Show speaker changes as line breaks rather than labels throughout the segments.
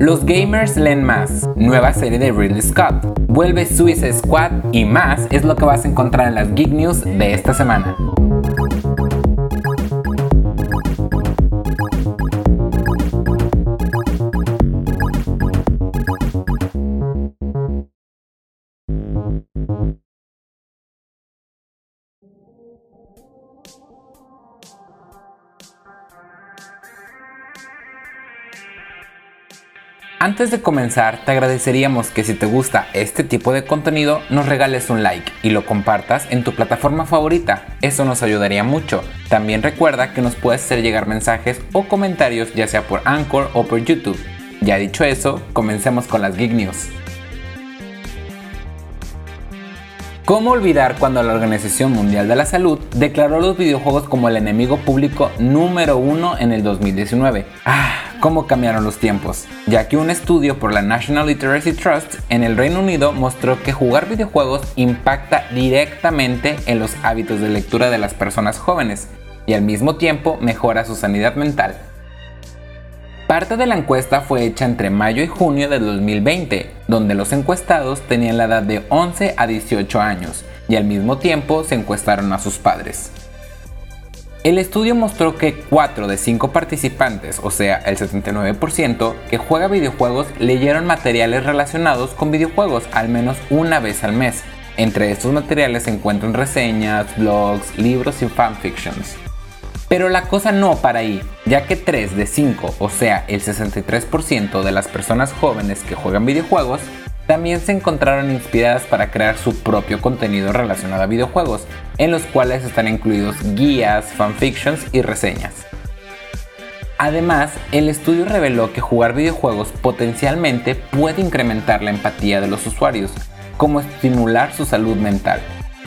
Los gamers leen más, nueva serie de Ridley Scott, vuelve Suicide Squad y más es lo que vas a encontrar en las Geek News de esta semana. Antes de comenzar, te agradeceríamos que si te gusta este tipo de contenido, nos regales un like y lo compartas en tu plataforma favorita. Eso nos ayudaría mucho. También recuerda que nos puedes hacer llegar mensajes o comentarios ya sea por Anchor o por YouTube. Ya dicho eso, comencemos con las Geek News. ¿Cómo olvidar cuando la Organización Mundial de la Salud declaró los videojuegos como el enemigo público número uno en el 2019? Ah, cómo cambiaron los tiempos, ya que un estudio por la National Literacy Trust en el Reino Unido mostró que jugar videojuegos impacta directamente en los hábitos de lectura de las personas jóvenes y al mismo tiempo mejora su sanidad mental. Parte de la encuesta fue hecha entre mayo y junio de 2020, donde los encuestados tenían la edad de 11 a 18 años y al mismo tiempo se encuestaron a sus padres. El estudio mostró que 4 de 5 participantes, o sea, el 79%, que juega videojuegos leyeron materiales relacionados con videojuegos al menos una vez al mes. Entre estos materiales se encuentran reseñas, blogs, libros y fanfictions. Pero la cosa no para ahí, ya que 3 de 5, o sea, el 63% de las personas jóvenes que juegan videojuegos, también se encontraron inspiradas para crear su propio contenido relacionado a videojuegos, en los cuales están incluidos guías, fanfictions y reseñas. Además, el estudio reveló que jugar videojuegos potencialmente puede incrementar la empatía de los usuarios, como estimular su salud mental,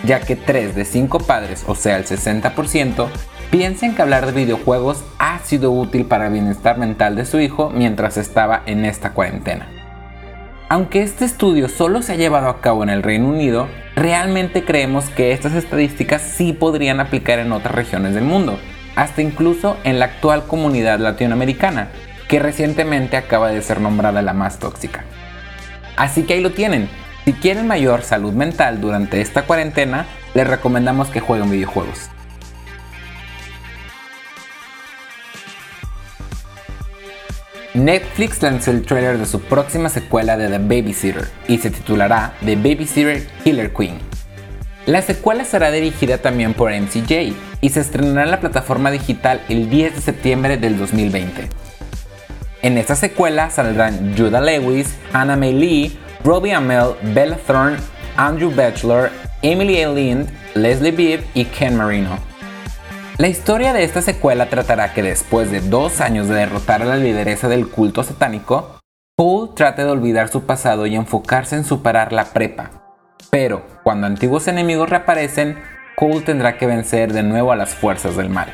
ya que 3 de 5 padres, o sea el 60%, piensan que hablar de videojuegos ha sido útil para el bienestar mental de su hijo mientras estaba en esta cuarentena. Aunque este estudio solo se ha llevado a cabo en el Reino Unido, realmente creemos que estas estadísticas sí podrían aplicar en otras regiones del mundo, hasta incluso en la actual comunidad latinoamericana, que recientemente acaba de ser nombrada la más tóxica. Así que ahí lo tienen. Si quieren mayor salud mental durante esta cuarentena, les recomendamos que jueguen videojuegos. Netflix lanzó el trailer de su próxima secuela de The Babysitter y se titulará The Babysitter Killer Queen. La secuela será dirigida también por MCJ y se estrenará en la plataforma digital el 10 de septiembre del 2020. En esta secuela saldrán Judah Lewis, Hannah May Lee, Robbie Amell, Bella Thorne, Andrew Bachelor, Emily A. Lind, Leslie Bibb y Ken Marino. La historia de esta secuela tratará que después de dos años de derrotar a la lideresa del culto satánico, Cole trate de olvidar su pasado y enfocarse en superar la prepa. Pero, cuando antiguos enemigos reaparecen, Cole tendrá que vencer de nuevo a las fuerzas del mal.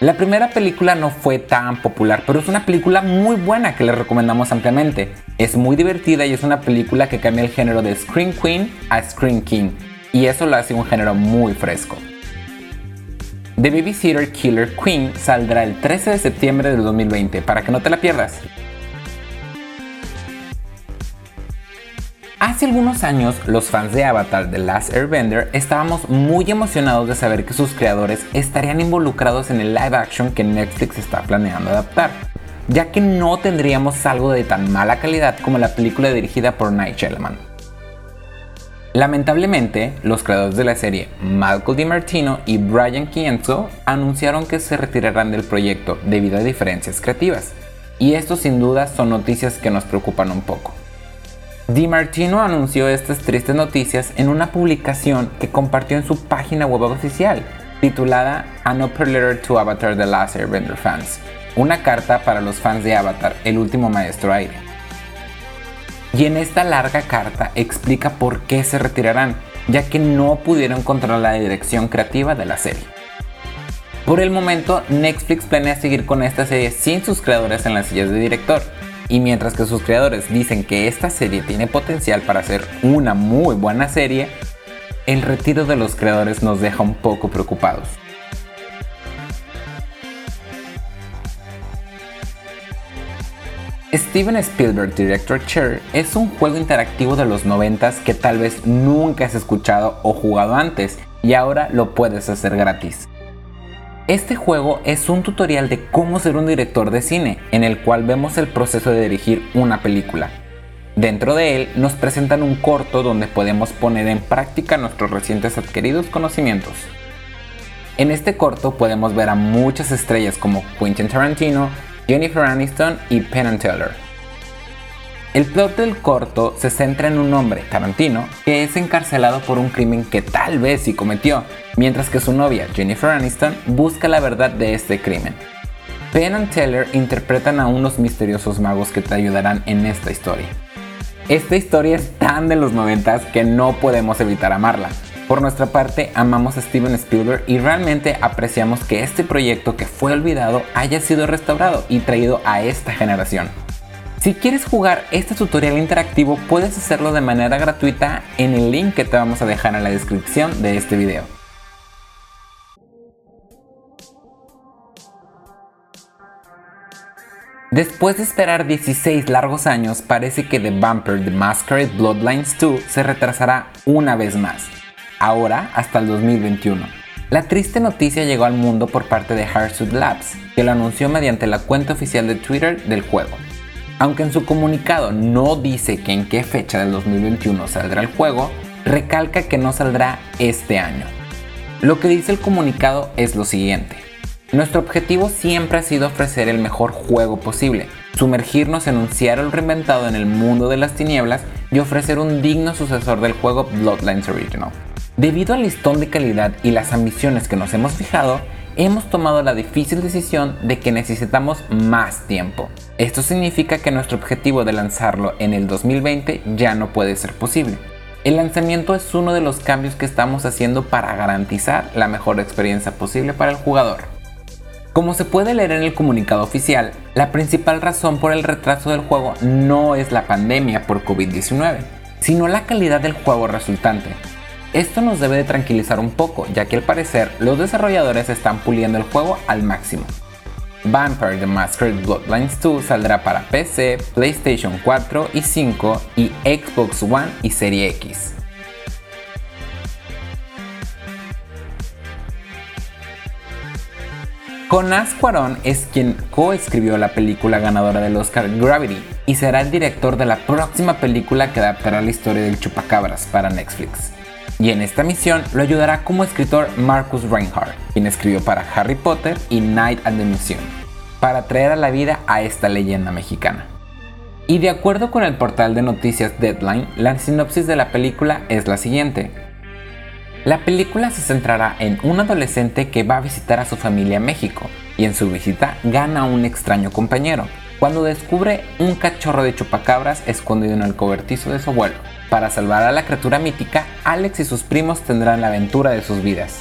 La primera película no fue tan popular, pero es una película muy buena que les recomendamos ampliamente. Es muy divertida y es una película que cambia el género de Screen Queen a Screen King, y eso lo hace un género muy fresco. The Babysitter Killer Queen saldrá el 13 de septiembre del 2020 para que no te la pierdas. Hace algunos años, los fans de Avatar The Last Airbender estábamos muy emocionados de saber que sus creadores estarían involucrados en el live action que Netflix está planeando adaptar, ya que no tendríamos algo de tan mala calidad como la película dirigida por Night Shyamalan. Lamentablemente, los creadores de la serie, Malcolm DiMartino y Brian Kienzo, anunciaron que se retirarán del proyecto debido a diferencias creativas. Y esto sin duda son noticias que nos preocupan un poco. DiMartino anunció estas tristes noticias en una publicación que compartió en su página web oficial, titulada An Upper Letter to Avatar The Last Airbender Fans, una carta para los fans de Avatar, el último maestro aire. Y en esta larga carta explica por qué se retirarán, ya que no pudieron controlar la dirección creativa de la serie. Por el momento, Netflix planea seguir con esta serie sin sus creadores en las sillas de director, y mientras que sus creadores dicen que esta serie tiene potencial para ser una muy buena serie, el retiro de los creadores nos deja un poco preocupados. Steven Spielberg Director Chair es un juego interactivo de los 90 que tal vez nunca has escuchado o jugado antes y ahora lo puedes hacer gratis. Este juego es un tutorial de cómo ser un director de cine, en el cual vemos el proceso de dirigir una película. Dentro de él nos presentan un corto donde podemos poner en práctica nuestros recientes adquiridos conocimientos. En este corto podemos ver a muchas estrellas como Quentin Tarantino, Jennifer Aniston y Penn Teller. El plot del corto se centra en un hombre, Tarantino, que es encarcelado por un crimen que tal vez sí cometió, mientras que su novia, Jennifer Aniston, busca la verdad de este crimen. Penn y Teller interpretan a unos misteriosos magos que te ayudarán en esta historia. Esta historia es tan de los noventas que no podemos evitar amarla, por nuestra parte, amamos a Steven Spielberg y realmente apreciamos que este proyecto que fue olvidado haya sido restaurado y traído a esta generación. Si quieres jugar este tutorial interactivo, puedes hacerlo de manera gratuita en el link que te vamos a dejar en la descripción de este video. Después de esperar 16 largos años, parece que The Bumper The Masquerade Bloodlines 2 se retrasará una vez más ahora hasta el 2021. La triste noticia llegó al mundo por parte de Hardsuit Labs, que lo anunció mediante la cuenta oficial de Twitter del juego. Aunque en su comunicado no dice que en qué fecha del 2021 saldrá el juego, recalca que no saldrá este año. Lo que dice el comunicado es lo siguiente. Nuestro objetivo siempre ha sido ofrecer el mejor juego posible, sumergirnos en un Seattle reinventado en el mundo de las tinieblas y ofrecer un digno sucesor del juego Bloodlines Original. Debido al listón de calidad y las ambiciones que nos hemos fijado, hemos tomado la difícil decisión de que necesitamos más tiempo. Esto significa que nuestro objetivo de lanzarlo en el 2020 ya no puede ser posible. El lanzamiento es uno de los cambios que estamos haciendo para garantizar la mejor experiencia posible para el jugador. Como se puede leer en el comunicado oficial, la principal razón por el retraso del juego no es la pandemia por COVID-19, sino la calidad del juego resultante, esto nos debe de tranquilizar un poco, ya que al parecer los desarrolladores están puliendo el juego al máximo. Vampire The Masquerade Bloodlines 2 saldrá para PC, PlayStation 4 y 5 y Xbox One y Serie X. Jonas Cuarón es quien coescribió la película ganadora del Oscar Gravity y será el director de la próxima película que adaptará la historia del chupacabras para Netflix y en esta misión lo ayudará como escritor Marcus Reinhardt, quien escribió para Harry Potter y Night at the Museum, para traer a la vida a esta leyenda mexicana. Y de acuerdo con el portal de noticias Deadline, la sinopsis de la película es la siguiente. La película se centrará en un adolescente que va a visitar a su familia en México y en su visita gana a un extraño compañero, cuando descubre un cachorro de chupacabras escondido en el cobertizo de su abuelo. Para salvar a la criatura mítica, Alex y sus primos tendrán la aventura de sus vidas.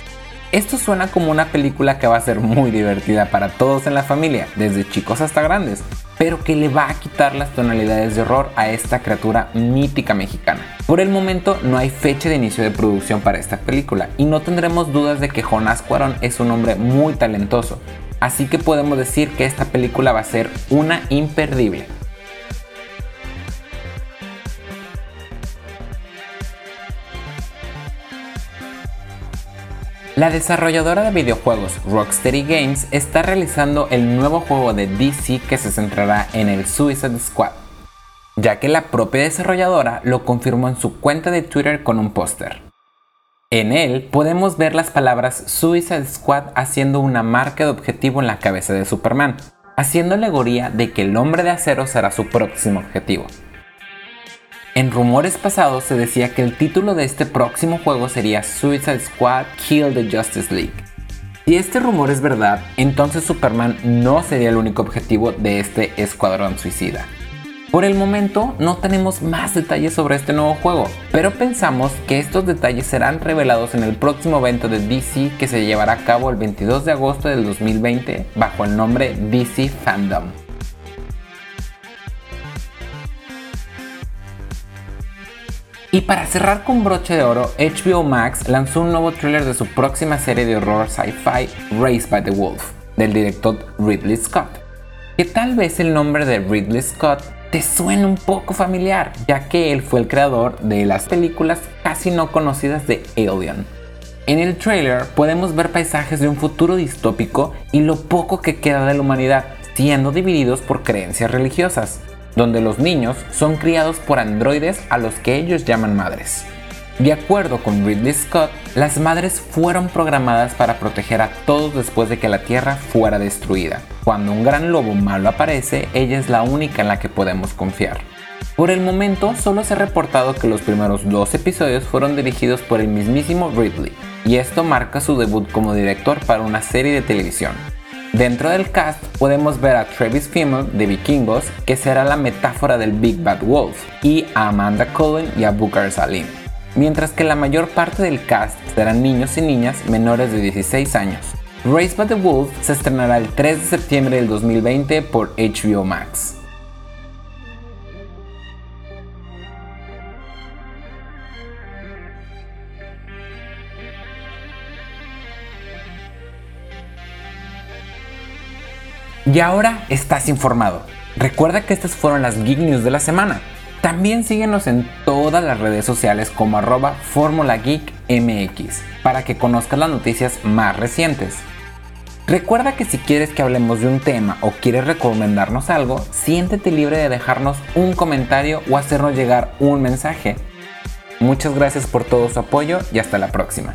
Esto suena como una película que va a ser muy divertida para todos en la familia, desde chicos hasta grandes, pero que le va a quitar las tonalidades de horror a esta criatura mítica mexicana. Por el momento no hay fecha de inicio de producción para esta película y no tendremos dudas de que Jonás Cuarón es un hombre muy talentoso, Así que podemos decir que esta película va a ser una imperdible. La desarrolladora de videojuegos Rocksteady Games está realizando el nuevo juego de DC que se centrará en el Suicide Squad, ya que la propia desarrolladora lo confirmó en su cuenta de Twitter con un póster. En él podemos ver las palabras Suicide Squad haciendo una marca de objetivo en la cabeza de Superman, haciendo alegoría de que el hombre de acero será su próximo objetivo. En rumores pasados se decía que el título de este próximo juego sería Suicide Squad Kill the Justice League. Si este rumor es verdad, entonces Superman no sería el único objetivo de este escuadrón suicida. Por el momento no tenemos más detalles sobre este nuevo juego, pero pensamos que estos detalles serán revelados en el próximo evento de DC que se llevará a cabo el 22 de agosto del 2020 bajo el nombre DC Fandom. Y para cerrar con broche de oro, HBO Max lanzó un nuevo tráiler de su próxima serie de horror sci-fi Raised by the Wolf, del director Ridley Scott. que tal vez el nombre de Ridley Scott te suene un poco familiar, ya que él fue el creador de las películas casi no conocidas de Alien. En el trailer podemos ver paisajes de un futuro distópico y lo poco que queda de la humanidad, siendo divididos por creencias religiosas, donde los niños son criados por androides a los que ellos llaman madres. De acuerdo con Ridley Scott, las madres fueron programadas para proteger a todos después de que la Tierra fuera destruida. Cuando un gran lobo malo aparece, ella es la única en la que podemos confiar. Por el momento, solo se ha reportado que los primeros dos episodios fueron dirigidos por el mismísimo Ridley, y esto marca su debut como director para una serie de televisión. Dentro del cast podemos ver a Travis Fimmel de Vikingos, que será la metáfora del Big Bad Wolf, y a Amanda Cullen y a Booker Salim mientras que la mayor parte del cast serán niños y niñas menores de 16 años. Race by the Wolf se estrenará el 3 de septiembre del 2020 por HBO Max. Y ahora estás informado. Recuerda que estas fueron las Geek News de la semana. También síguenos en todas las redes sociales como arroba Fórmula Geek MX para que conozcas las noticias más recientes. Recuerda que si quieres que hablemos de un tema o quieres recomendarnos algo, siéntete libre de dejarnos un comentario o hacernos llegar un mensaje. Muchas gracias por todo su apoyo y hasta la próxima.